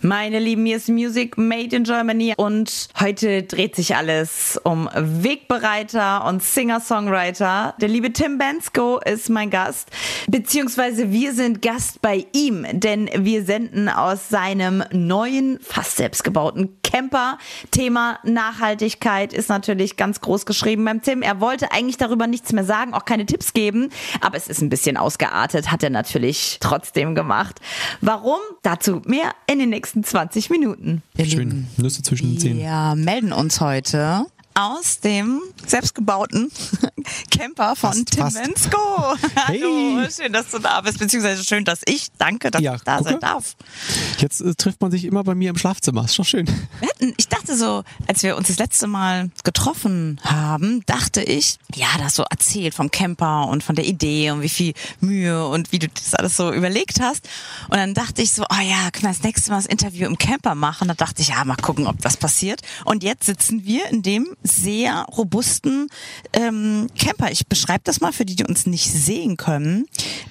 Meine Lieben, hier ist Music Made in Germany und heute dreht sich alles um Wegbereiter und Singer-Songwriter. Der liebe Tim Bensko ist mein Gast, beziehungsweise wir sind Gast bei ihm, denn wir senden aus seinem neuen, fast selbstgebauten Camper. Thema Nachhaltigkeit ist natürlich ganz groß geschrieben beim Tim. Er wollte eigentlich darüber nichts mehr sagen, auch keine Tipps geben, aber es ist ein bisschen ausgeartet, hat er natürlich trotzdem gemacht. Warum? Dazu mehr in den nächsten nächsten 20 Minuten. Schön. Nüsse zwischen den Zähnen. Wir melden uns heute aus dem selbstgebauten Camper von Fast, Tim fast. Bensko. Hey. Hallo, schön, dass du da bist, beziehungsweise schön, dass ich danke, dass Ja, ich da gucke. sein darf. Jetzt äh, trifft man sich immer bei mir im Schlafzimmer. Ist doch schön. Ich dachte so, als wir uns das letzte Mal getroffen haben, dachte ich, ja, das so erzählt vom Camper und von der Idee und wie viel Mühe und wie du das alles so überlegt hast. Und dann dachte ich so, oh ja, können wir das nächste Mal das Interview im Camper machen? Da dachte ich, ja, mal gucken, ob das passiert. Und jetzt sitzen wir in dem sehr robusten ähm, Camper. Ich beschreibe das mal für die, die uns nicht sehen können.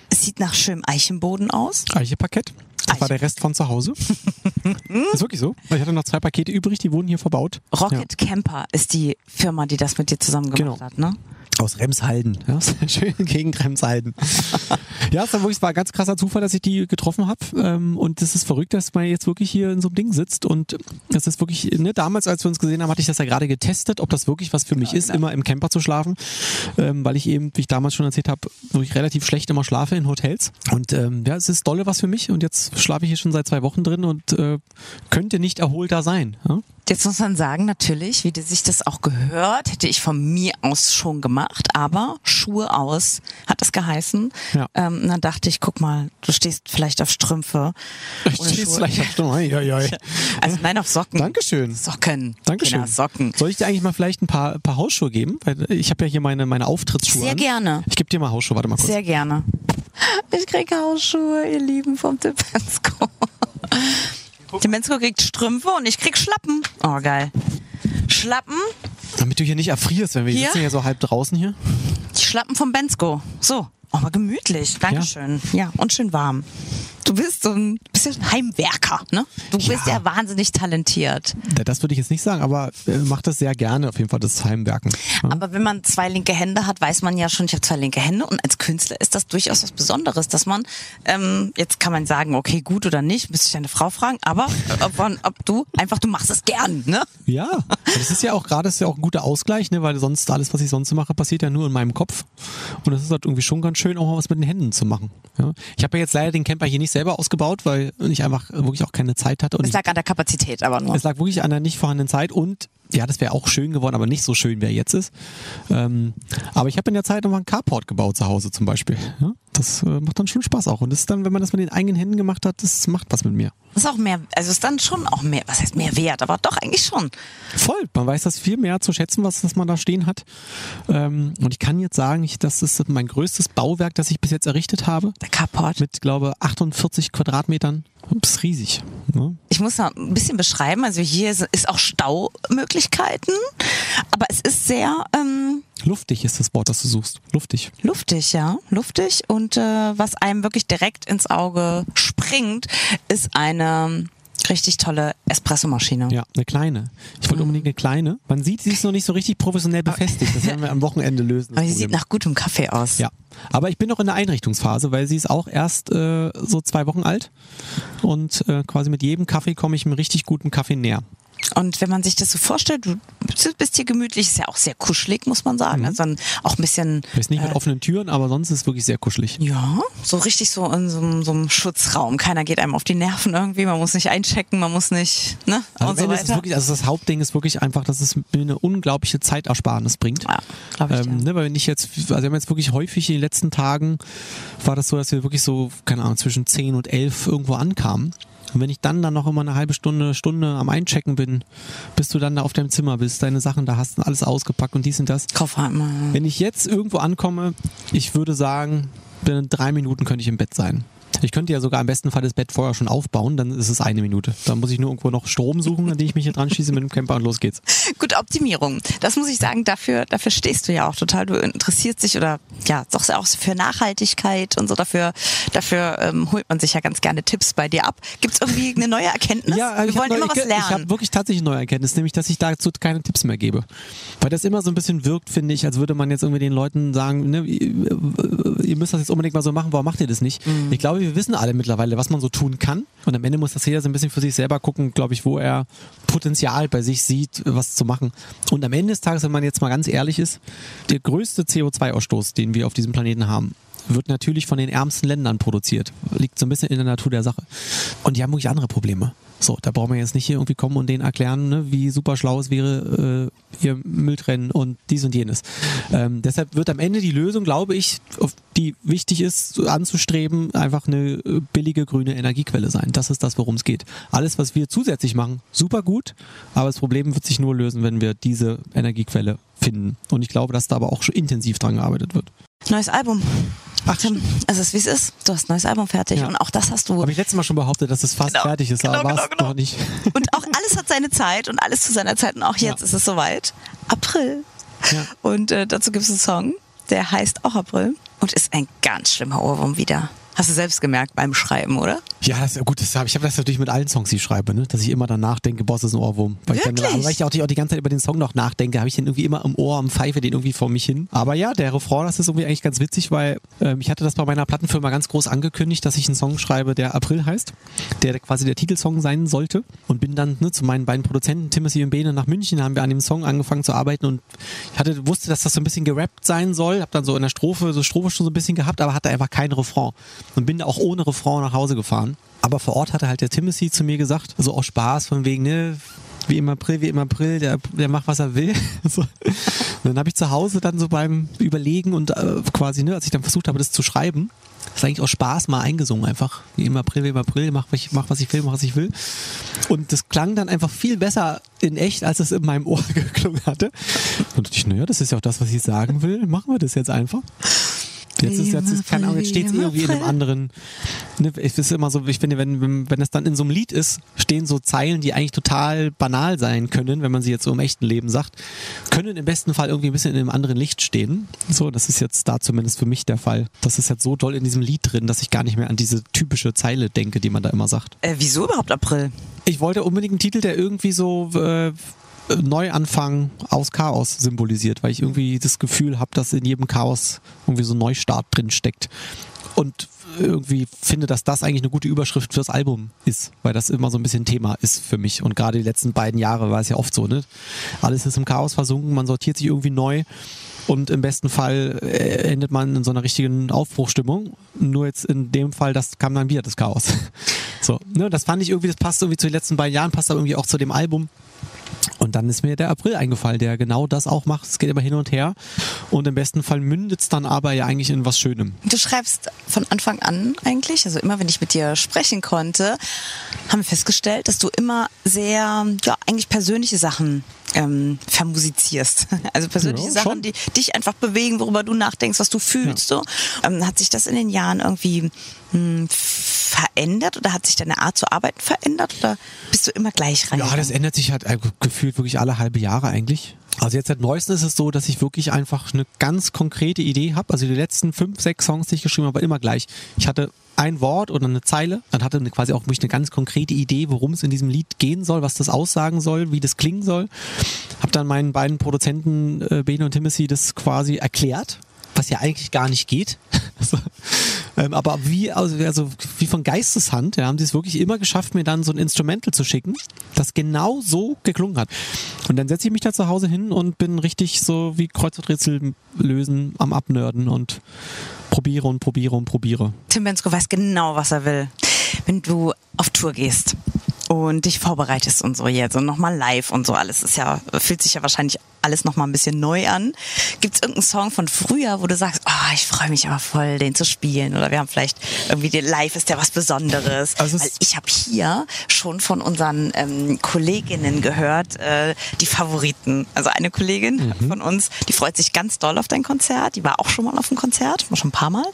Es sieht nach schönem Eichenboden aus. Eicheparkett. Das war der Rest von zu Hause. ist wirklich so. Weil ich hatte noch zwei Pakete übrig, die wurden hier verbaut. Rocket Camper ist die Firma, die das mit dir zusammen gemacht Genau. hat, ne? Aus Remshalden. Ja, schön gegen Remshalden. ja, es war wirklich war ein ganz krasser Zufall, dass ich die getroffen habe. Ähm, und es ist verrückt, dass man jetzt wirklich hier in so einem Ding sitzt. Und das ist wirklich, ne, damals, als wir uns gesehen haben, hatte ich das ja gerade getestet, ob das wirklich was für mich ist, immer im Camper zu schlafen. Ähm, weil ich eben, wie ich damals schon erzählt habe, wirklich relativ schlecht immer schlafe in Hotels. Und ähm, ja, es ist dolle was für mich. Und jetzt schlafe ich hier schon seit zwei Wochen drin und äh, könnte nicht erholter sein. Ja? Jetzt muss man sagen, natürlich, wie sich das auch gehört, hätte ich von mir aus schon gemacht, aber Schuhe aus hat es geheißen. Ja. Ähm, und dann dachte ich, guck mal, du stehst vielleicht auf Strümpfe. ohne Stehst vielleicht auf Stimme. Ei, ei, ei. Also nein, auf Socken. Dankeschön. Socken. Dankeschön. Kinder, Socken. Soll ich dir eigentlich mal vielleicht ein paar, paar Hausschuhe geben? Weil ich habe ja hier meine, meine Auftrittsschuhe. Sehr an. gerne. Ich gebe dir mal Hausschuhe, warte mal kurz. Sehr gerne. Ich kriege Hausschuhe, ihr Lieben, vom Tipensko. Tipensko kriegt Strümpfe und ich krieg Schlappen. Oh, geil. Schlappen, Damit du hier nicht erfrierst, wenn wir Hier? sitzen ja so halb draußen hier. die Schlappen vom Bensko. So, aber gemütlich. Dankeschön. Ja. und schön warm. Du bist so ein bisschen Heimwerker, ne? Du bist Ja. ja wahnsinnig talentiert. Das würde ich jetzt nicht sagen, aber äh, mach das sehr gerne auf jeden Fall, das Heimwerken. Ja. Aber wenn man zwei linke Hände hat, weiß man ja schon, ich habe zwei linke Hände und als Künstler ist das durchaus was Besonderes, dass man, ähm, jetzt kann man sagen, okay, gut oder nicht, müsste ich deine Frau fragen, aber ob, man, ob du einfach, du machst es gern, ne? Ja, das ist ja auch gerade ist ja auch ein guter Ausgleich, ne, weil sonst alles, was ich sonst mache, passiert ja nur in meinem Kopf. Und das ist halt irgendwie schon ganz schön, auch mal was mit den Händen zu machen. Ja. Ich habe ja jetzt leider den Camper hier nicht selber ausgebaut, weil ich einfach wirklich auch keine Zeit hatte. Und Es ich, lag an der Kapazität aber nur. es lag wirklich an der nicht vorhandenen Zeit und ja, das wäre auch schön geworden, aber nicht so schön, wie er jetzt ist. Ähm, aber ich habe in der Zeit nochmal einen Carport gebaut zu Hause zum Beispiel. Ja, das äh, macht dann schon Spaß auch. Und das ist dann, wenn man das mit den eigenen Händen gemacht hat, das macht was mit mir. Das ist auch mehr, also ist dann schon auch mehr, was heißt mehr wert, aber doch eigentlich schon. Voll. Man weiß das viel mehr zu schätzen, was, was man da stehen hat. Ähm, und ich kann jetzt sagen, ich, das ist mein größtes Bauwerk, das ich bis jetzt errichtet habe. Der Carport. Mit, glaube 48 Quadratmetern. Das ist riesig. Ne? Ich muss noch ein bisschen beschreiben, also hier ist- ist auch Staumöglichkeiten, aber es ist sehr ähm, Luftig ist das Wort, das du suchst. Luftig. luftig, ja, luftig und äh, was einem wirklich direkt ins Auge springt, ist eine richtig tolle Espressomaschine. Ja, eine kleine. Ich wollte unbedingt eine kleine. Man sieht, sie ist noch nicht so richtig professionell befestigt. Das werden wir am Wochenende lösen. Aber sie Problem. sieht nach gutem Kaffee aus. Ja, aber ich bin noch in der Einrichtungsphase, weil sie ist auch erst äh, so zwei Wochen alt und äh, quasi mit jedem Kaffee komme ich einem richtig guten Kaffee näher. Und wenn man sich das so vorstellt, du bist hier gemütlich, ist ja auch sehr kuschelig, muss man sagen. Also dann auch ein bisschen, Ist nicht mit äh, offenen Türen, aber sonst ist es wirklich sehr kuschelig. ja, so richtig so in so, einem- so einem Schutzraum. Keiner geht einem auf die Nerven irgendwie, man muss nicht einchecken, man muss nicht, ne? Also, und so weiter. wirklich, also das Hauptding ist wirklich einfach, dass es mir eine unglaubliche Zeitersparnis bringt. Ja, glaub ich, ähm, ja. ne, weil wenn ich jetzt, also wir haben jetzt wirklich häufig in den letzten Tagen, war das so, dass wir wirklich so, keine Ahnung, zwischen 10 und 11 irgendwo ankamen. Und wenn ich dann dann noch immer eine halbe Stunde, Stunde am Einchecken bin, bis du dann da auf deinem Zimmer bist, deine Sachen da hast, alles ausgepackt und dies und das. Koffer immer. Wenn ich jetzt irgendwo ankomme, ich würde sagen, binnen drei Minuten könnte ich im Bett sein. Ich könnte ja sogar im besten Fall das Bett vorher schon aufbauen, dann ist es eine Minute. Dann muss ich nur irgendwo noch Strom suchen, an den ich mich hier dran schieße mit dem Camper und los geht's. Gut, Optimierung. Das muss ich sagen, dafür, dafür stehst du ja auch total. Du interessierst dich oder ja, sagst auch für Nachhaltigkeit und so. Dafür, dafür ähm, holt man sich ja ganz gerne Tipps bei dir ab. Gibt es irgendwie eine neue Erkenntnis? Ja, Wir wollen immer was lernen. Ich habe wirklich tatsächlich eine neue Erkenntnis, nämlich, dass ich dazu keine Tipps mehr gebe. Weil das immer so ein bisschen wirkt, finde ich, als würde man jetzt irgendwie den Leuten sagen, ne, ihr, ihr müsst das jetzt unbedingt mal so machen, warum macht ihr das nicht? Mhm. Ich glaube, wir wissen alle mittlerweile, was man so tun kann. Und am Ende muss das jeder so ein bisschen für sich selber gucken, glaube ich, wo er Potenzial bei sich sieht, was zu machen. Und am Ende des Tages, wenn man jetzt mal ganz ehrlich ist, der größte CO2-Ausstoß, den wir auf diesem Planeten haben, wird natürlich von den ärmsten Ländern produziert. Liegt so ein bisschen in der Natur der Sache. Und die haben wirklich andere Probleme. So, da brauchen wir jetzt nicht hier irgendwie kommen und denen erklären, ne, wie super schlau es wäre, äh, ihr Müll und dies und jenes. Ähm, deshalb wird am Ende die Lösung, glaube ich, die wichtig ist anzustreben, einfach eine äh, billige grüne Energiequelle sein. Das ist das, worum es geht. Alles, was wir zusätzlich machen, super gut, aber das Problem wird sich nur lösen, wenn wir diese Energiequelle finden. Und ich glaube, dass da aber auch schon intensiv dran gearbeitet wird. Neues Album. Ach, Tim, es ist wie es ist. Du hast ein neues Album fertig Ja. und auch das hast du. Habe ich letztes Mal schon behauptet, dass es fast Genau, fertig ist, aber genau, war es genau, genau. noch nicht. Und auch alles hat seine Zeit und alles zu seiner Zeit und auch jetzt Ja. ist es soweit. April. Ja. Und äh, dazu gibt es einen Song, der heißt auch April und ist ein ganz schlimmer Ohrwurm wieder. Hast du selbst gemerkt beim Schreiben, oder? Ja, das gut. Das hab, ich habe das natürlich mit allen Songs, die ich schreibe, ne? dass ich immer danach denke, Boss ist ein Ohrwurm. Weil ich, dann, Wirklich? weil ich auch die, auch die ganze Zeit über den Song noch nachdenke, habe ich den irgendwie immer im Ohr, am Pfeife den irgendwie vor mich hin. Aber ja, der Refrain, das ist irgendwie eigentlich ganz witzig, weil ähm, ich hatte das bei meiner Plattenfirma ganz groß angekündigt, dass ich einen Song schreibe, der April heißt, der quasi der Titelsong sein sollte. Und bin dann ne, zu meinen beiden Produzenten, Timothy und Bene, nach München, haben wir an dem Song angefangen zu arbeiten und ich hatte, wusste, dass das so ein bisschen gerappt sein soll, habe dann so in der Strophe, so Strophe schon so ein bisschen gehabt, aber hatte einfach keinen Refrain. Und bin da auch ohne Refrain nach Hause gefahren. Aber vor Ort hatte halt der Timothy zu mir gesagt, so aus Spaß, von wegen, ne, wie im April, wie im April, der, der macht, was er will. so. Dann habe ich zu Hause dann so beim Überlegen und äh, quasi, ne, als ich dann versucht habe, das zu schreiben, ist eigentlich aus Spaß mal eingesungen einfach. Wie im April, wie im April, mach, was ich- mach was ich will, mach was ich will. Und das klang dann einfach viel besser in echt, als es in meinem Ohr geklungen hatte. Und ich, naja, das ist ja auch das, was ich sagen will. Machen wir das jetzt einfach. Jetzt ist jetzt, ist, keine Ahnung, jetzt steht es irgendwie in einem anderen. Ne, es ist immer so, ich finde, wenn, wenn, wenn es dann in so einem Lied ist, stehen so Zeilen, die eigentlich total banal sein können, wenn man sie jetzt so im echten Leben sagt, können im besten Fall irgendwie ein bisschen in einem anderen Licht stehen. So, das ist jetzt da zumindest für mich der Fall. Das ist jetzt so doll in diesem Lied drin, dass ich gar nicht mehr an diese typische Zeile denke, die man da immer sagt. Äh, wieso überhaupt April? Ich wollte unbedingt einen Titel, der irgendwie so äh, Neuanfang aus Chaos symbolisiert, weil ich irgendwie das Gefühl habe, dass in jedem Chaos irgendwie so ein Neustart drin steckt. Und irgendwie finde, dass das eigentlich eine gute Überschrift fürs Album ist, weil das immer so ein bisschen Thema ist für mich. Und gerade die letzten beiden Jahre war es ja oft so, ne? Alles ist im Chaos versunken, man sortiert sich irgendwie neu. Und im besten Fall äh, endet man in so einer richtigen Aufbruchstimmung. Nur jetzt in dem Fall, das kam dann wieder das Chaos. So, ne, das fand ich irgendwie, das passt irgendwie zu den letzten beiden Jahren, passt aber irgendwie auch zu dem Album. Und dann ist mir der April eingefallen, der genau das auch macht. Es geht immer hin und her. Und im besten Fall mündet es dann aber ja eigentlich in was Schönem. Du schreibst von Anfang an eigentlich, also immer wenn ich mit dir sprechen konnte, haben wir festgestellt, dass du immer sehr, ja, eigentlich persönliche Sachen ähm, vermusizierst. Also persönliche Ja, Sachen, schon. die dich einfach bewegen, worüber du nachdenkst, was du fühlst. So. Ähm, hat sich das in den Jahren irgendwie hm, verändert oder hat sich deine Art zu arbeiten verändert oder bist du immer gleich rein? Ja, das ändert sich halt äh, gefühlt wirklich alle halbe Jahre eigentlich. Also jetzt seit neuestem ist es so, dass ich wirklich einfach eine ganz konkrete Idee habe. Also die letzten fünf, sechs Songs, die ich geschrieben habe, war immer gleich. Ich hatte ein Wort oder eine Zeile, dann hatte quasi auch wirklich eine ganz konkrete Idee, worum es in diesem Lied gehen soll, was das aussagen soll, wie das klingen soll. Habe dann meinen beiden Produzenten äh, Bene und Timothy das quasi erklärt, was ja eigentlich gar nicht geht. ähm, aber wie, also, also wie von Geisteshand, ja, haben sie es wirklich immer geschafft, mir dann so ein Instrumental zu schicken, das genau so geklungen hat. Und dann setze ich mich da zu Hause hin und bin richtig so wie Kreuzworträtsel lösen am Abnörden und probiere und probiere und probiere. Tim Bensko weiß genau, was er will. Wenn du auf Tour gehst und dich vorbereitest und so jetzt und nochmal live und so alles ist ja, fühlt sich ja wahrscheinlich alles nochmal ein bisschen neu an. Gibt es irgendeinen Song von früher, wo du sagst, ah, oh, ich freue mich aber voll, den zu spielen. Oder wir haben vielleicht irgendwie den Live ist ja was Besonderes. Also Weil ich habe hier schon von unseren ähm, Kolleginnen gehört, äh, die Favoriten. Also eine Kollegin Mhm. von uns, die freut sich ganz doll auf dein Konzert. Die war auch schon mal auf dem Konzert, schon ein paar Mal.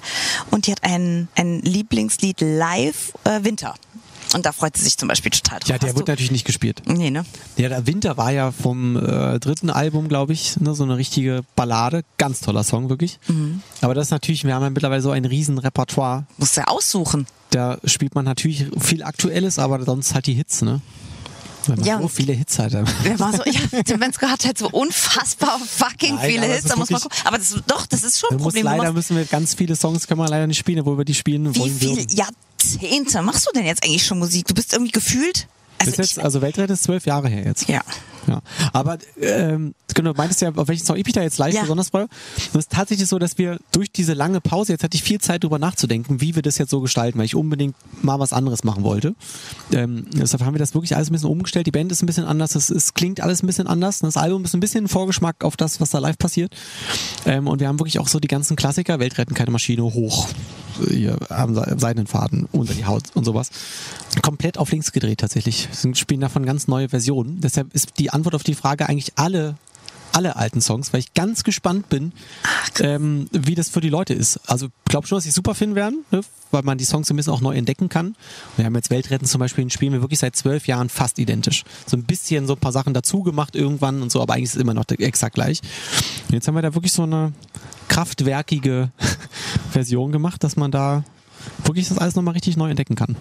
Und die hat ein, ein Lieblingslied live äh, Winter. Und da freut sie sich zum Beispiel total drauf. Ja, der Hast wird du- natürlich nicht gespielt. Nee, ne? Ja, der Winter war ja vom äh, dritten Album, glaube ich, ne, so eine richtige Ballade. Ganz toller Song, wirklich. Mhm. Aber das ist natürlich, wir haben ja mittlerweile so ein riesen Repertoire. Musst du ja aussuchen. Da spielt man natürlich viel Aktuelles, aber sonst halt die Hits, ne? Weil man Ja. so viele Hits hat. Der war so, ja, Tim Bensko hat halt so unfassbar fucking Nein, viele Hits, da muss man gucken. Aber das, doch, das ist schon ein Problem. Du leider müssen wir ganz viele Songs können wir leider nicht spielen, obwohl wir die spielen Wie wollen viele würden. Jahrzehnte machst du denn jetzt eigentlich schon Musik? Du bist irgendwie gefühlt. Also jetzt, ich, also Weltret ist zwölf Jahre her jetzt. ja. Ja, aber ähm, genau, du meintest ja, auf welchen Song ich mich da jetzt live Ja. besonders freue. Und es ist tatsächlich so, dass wir durch diese lange Pause, jetzt hatte ich viel Zeit drüber nachzudenken, wie wir das jetzt so gestalten, weil ich unbedingt mal was anderes machen wollte. Ähm, deshalb haben wir das wirklich alles ein bisschen umgestellt. Die Band ist ein bisschen anders, es, es klingt alles ein bisschen anders. Das Album ist ein bisschen ein Vorgeschmack auf das, was da live passiert. Ähm, und wir haben wirklich auch so die ganzen Klassiker, Weltretten, keine Maschine, hoch, hier, am Se- Seitenfaden, unter die Haut und sowas. Komplett auf links gedreht tatsächlich. Wir spielen davon ganz neue Versionen. Deshalb ist die Antwort auf die Frage eigentlich alle alle alten Songs, weil ich ganz gespannt bin, ähm, wie das für die Leute ist. Also glaube schon, dass sie super finden werden, ne? weil man die Songs so ein bisschen auch neu entdecken kann. Wir haben jetzt Weltretten zum Beispiel, den spielen wir wirklich seit zwölf Jahren fast identisch. So ein bisschen so ein paar Sachen dazu gemacht irgendwann und so, aber eigentlich ist es immer noch exakt gleich. Und jetzt haben wir da wirklich so eine kraftwerkige Version gemacht, dass man da wirklich das alles nochmal richtig neu entdecken kann.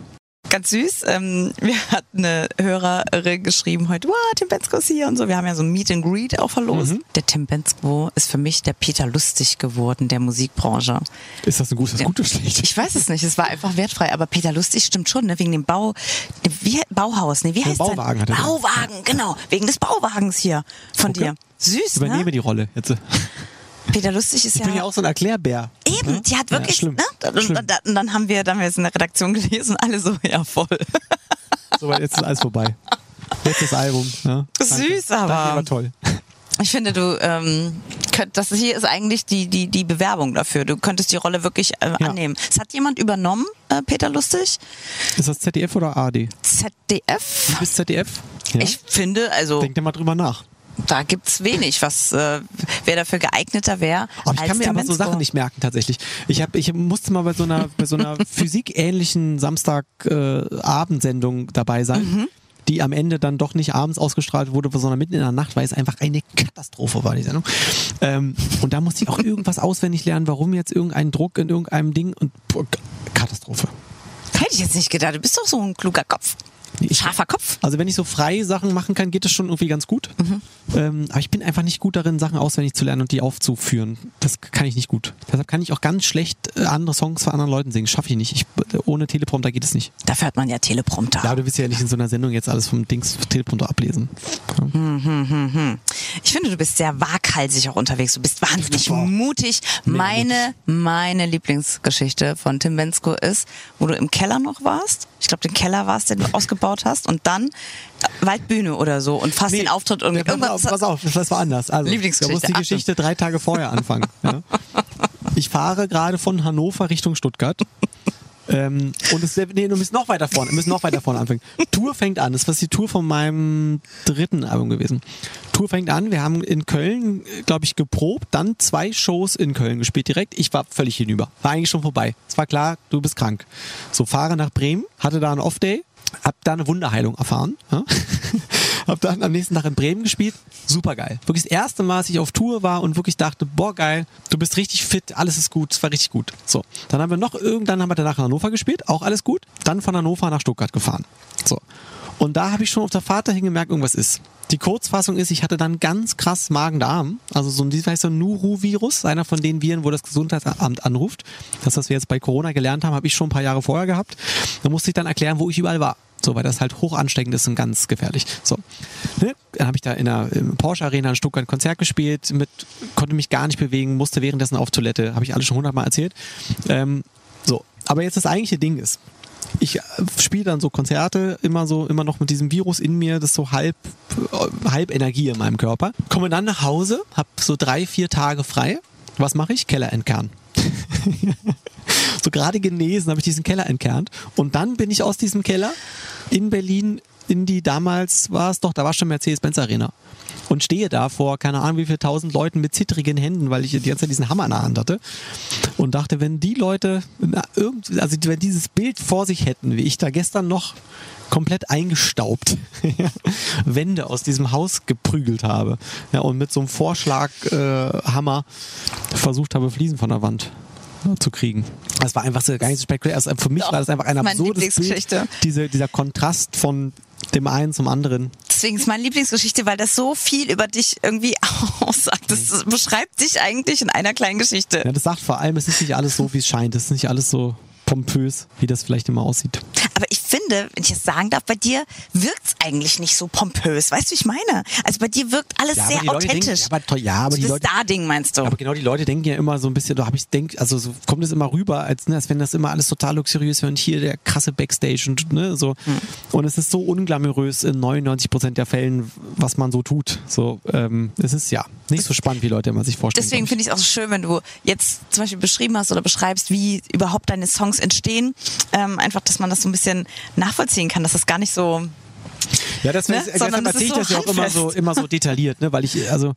Ganz süß. Ähm, wir hat eine Hörerin geschrieben heute, wow, Tim Bensko ist hier und so. Wir haben ja so ein Meet and Greet auch verlost. Mhm. Der Tim Bensko ist für mich der Peter Lustig geworden der Musikbranche. Ist das ein gutes, Ja. gut oder schlecht? Ich weiß es nicht, es war einfach wertfrei, aber Peter Lustig stimmt schon, ne? wegen dem Bau, wie, Bauhaus, ne? wie heißt Bauwagen hat der? er Bauwagen, genau, wegen des Bauwagens hier von Okay. dir. Süß, Übernehme ne? die Rolle jetzt. Peter Lustig ist Ich ja, bin ja auch so ein Erklärbär. eben, die hat Ja, wirklich, schlimm. ne? Und, und dann haben wir, dann haben wir es in der Redaktion gelesen, alle so, ja voll. So, jetzt ist alles vorbei. Letztes Album. Ja. Süß, Danke, aber- war toll. Ich finde, du, ähm, könnt, das hier ist eigentlich die, die, die Bewerbung dafür. Du könntest die Rolle wirklich äh, Ja. annehmen. Es hat jemand übernommen, äh, Peter Lustig? Ist das ZDF oder ARD? ZDF? Du bist ZDF? Ja. Ich finde, also Denk dir mal drüber nach. Da gibt's wenig, was äh, wer dafür geeigneter wäre. Aber ich als kann mir aber so. Sachen nicht merken tatsächlich. Ich hab, ich musste mal bei so einer, bei so einer physikähnlichen Samstagabendsendung äh, dabei sein. Mhm. Die am Ende dann doch nicht abends ausgestrahlt wurde, sondern mitten in der Nacht, weil es einfach eine Katastrophe war, die Sendung. Ähm, und da musste ich auch irgendwas auswendig lernen, warum jetzt irgendein Druck in irgendeinem Ding und boah, Katastrophe. Hätte ich jetzt nicht gedacht. Du bist doch so ein kluger Kopf. Ich- Scharfer Kopf. Also wenn ich so frei Sachen machen kann, geht das schon irgendwie ganz gut. Mhm. Ähm, aber ich bin einfach nicht gut darin, Sachen auswendig zu lernen und die aufzuführen. Das kann ich nicht gut. Deshalb kann ich auch ganz schlecht äh, andere Songs von anderen Leuten singen. Schaffe ich nicht. Ich, äh, ohne Teleprompter geht es nicht. Dafür hat man ja Teleprompter. Ja, du willst ja nicht in so einer Sendung jetzt alles vom Dings Teleprompter ablesen. Ja. Ich finde, du bist sehr waghalsig auch unterwegs. Du bist wahnsinnig Boah. mutig. Meine, meine Lieblingsgeschichte von Tim Bensko ist, wo du im Keller noch warst. Ich glaube, den Keller warst, den du ausgebaut hast. Und dann Waldbühne oder so und fast den Auftritt irgendwie. Ja, pass, auf, pass auf, das war anders. Also, Lieblingsgeschichte, Da muss die Achtung. Geschichte drei Tage vorher anfangen. Ja. Ich fahre gerade von Hannover Richtung Stuttgart. Ähm, und es, nee, du müsst noch weiter vorne, wir müssen noch weiter vorne anfangen. Tour fängt an. Das war die Tour von meinem dritten Album gewesen. Tour fängt an. Wir haben in Köln, glaube ich, geprobt, dann zwei Shows in Köln gespielt direkt. Ich war völlig hinüber. War eigentlich schon vorbei. Es war klar, du bist krank. So, fahre nach Bremen, hatte da einen Off-Day, hab da eine Wunderheilung erfahren. Ja? hab dann am nächsten Tag in Bremen gespielt. Super geil. Wirklich das erste Mal, dass ich auf Tour war und wirklich dachte, boah geil, du bist richtig fit, alles ist gut, es war richtig gut. So, dann haben wir noch irgendwann haben wir danach in Hannover gespielt, auch alles gut. Dann von Hannover nach Stuttgart gefahren. So. Und da habe ich schon auf der Fahrt dahin gemerkt, irgendwas ist. Die Kurzfassung ist, ich hatte dann ganz krass Magen-Darm, also so ein, wie heißt ein Nuru-Virus, einer von den Viren, wo das Gesundheitsamt anruft. Das, was wir jetzt bei Corona gelernt haben, habe ich schon ein paar Jahre vorher gehabt. Da musste ich dann erklären, wo ich überall war. So, weil das halt hoch ansteckend ist und ganz gefährlich. So. Ne? Dann habe ich da in der Porsche Arena in Stuttgart ein Konzert gespielt, mit, konnte mich gar nicht bewegen, musste währenddessen auf Toilette. Habe ich alles schon hundertmal erzählt. Ähm, so. Aber jetzt das eigentliche Ding ist, ich äh, spiele dann so Konzerte immer so immer noch mit diesem Virus in mir, das ist so halb äh, halb Energie in meinem Körper. Komme dann nach Hause, hab so drei vier Tage frei. Was mache ich? Keller entkernen. so gerade genesen, habe ich diesen Keller entkernt. Und dann bin ich aus diesem Keller in Berlin in die damals war es doch, da war schon Mercedes-Benz Arena. Und stehe da vor, keine Ahnung, wie viele tausend Leuten mit zittrigen Händen, weil ich die ganze Zeit diesen Hammer in der Hand hatte. Und dachte, wenn die Leute, na, irgend, also wenn dieses Bild vor sich hätten, wie ich da gestern noch komplett eingestaubt Wände aus diesem Haus geprügelt habe ja, und mit so einem Vorschlaghammer äh, versucht habe, Fliesen von der Wand zu kriegen. Das war einfach so gar nicht so spektakulär. Also für mich Doch, war das einfach ein absurdes Bild. Diese, dieser Kontrast von dem einen zum anderen. Deswegen ist meine Lieblingsgeschichte, weil das so viel über dich irgendwie aussagt. Das beschreibt dich eigentlich in einer kleinen Geschichte. Ja, das sagt vor allem, es ist nicht alles so, wie es scheint. Es ist nicht alles so pompös, wie das vielleicht immer aussieht. Aber ich finde, wenn ich es sagen darf, bei dir wirkt es eigentlich nicht so pompös. Weißt du, wie ich meine? Also bei dir wirkt alles Ja, sehr authentisch. denken- aber ja, aber die das Leute- Star-Ding meinst du? Aber genau die Leute denken ja immer so ein bisschen, da habe ich denk, also so kommt es immer rüber, als, ne, als wenn das immer alles total luxuriös wäre und hier der krasse Backstage und ne, so. Hm. Und es ist so unglamourös in 99 Prozent der Fällen, was man so tut. So, ähm, es ist ja nicht so spannend, wie Leute immer sich vorstellen. Deswegen finde ich es auch so schön, wenn du jetzt zum Beispiel beschrieben hast oder beschreibst, wie überhaupt deine Songs entstehen. Ähm, einfach, dass man das so ein bisschen nachvollziehen kann, dass das gar nicht so. Ja, das Ne? deshalb erzähle ich das so ja auch immer so, immer so detailliert, ne? weil ich, also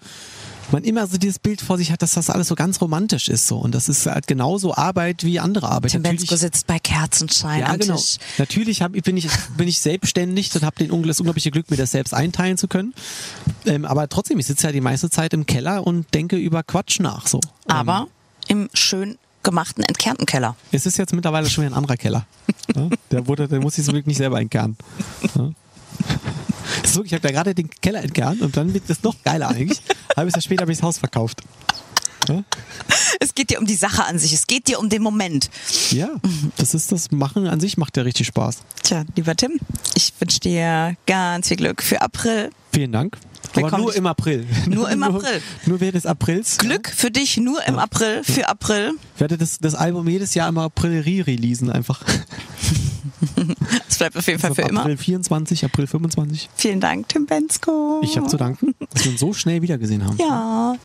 man immer so dieses Bild vor sich hat, dass das alles so ganz romantisch ist so und das ist halt genauso Arbeit wie andere Arbeit. Tim Bensko sitzt bei Kerzenschein ja, am genau. Tisch. Natürlich hab, bin, ich, bin ich selbstständig und habe den das unglaubliche Glück, mir das selbst einteilen zu können. Ähm, aber trotzdem, ich sitze ja die meiste Zeit im Keller und denke über Quatsch nach. So. Aber im schön gemachten, entkernten Keller. Es ist jetzt mittlerweile schon wieder ein anderer Keller. Ja? Der, wurde, der muss ich so wirklich nicht selber entkernen. Ja? Wirklich, ich habe da gerade den Keller entkernt und dann wird das noch geiler eigentlich. Halbes Jahr später habe ich das Haus verkauft. Es geht dir um die Sache an sich, es geht dir um den Moment. Ja, das ist das Machen an sich macht ja richtig Spaß. Tja, lieber Tim, ich wünsche dir ganz viel Glück für April. Vielen Dank. Aber nur im April. Nur im April. Nur während des Aprils. Glück für dich nur im April, für April. Ich werde das, das Album jedes Jahr im April re-releasen einfach. Es bleibt auf jeden Fall Also für immer. April 24, April 25. Vielen Dank, Tim Bensko. Ich habe zu danken, dass wir uns so schnell wiedergesehen haben. Ja.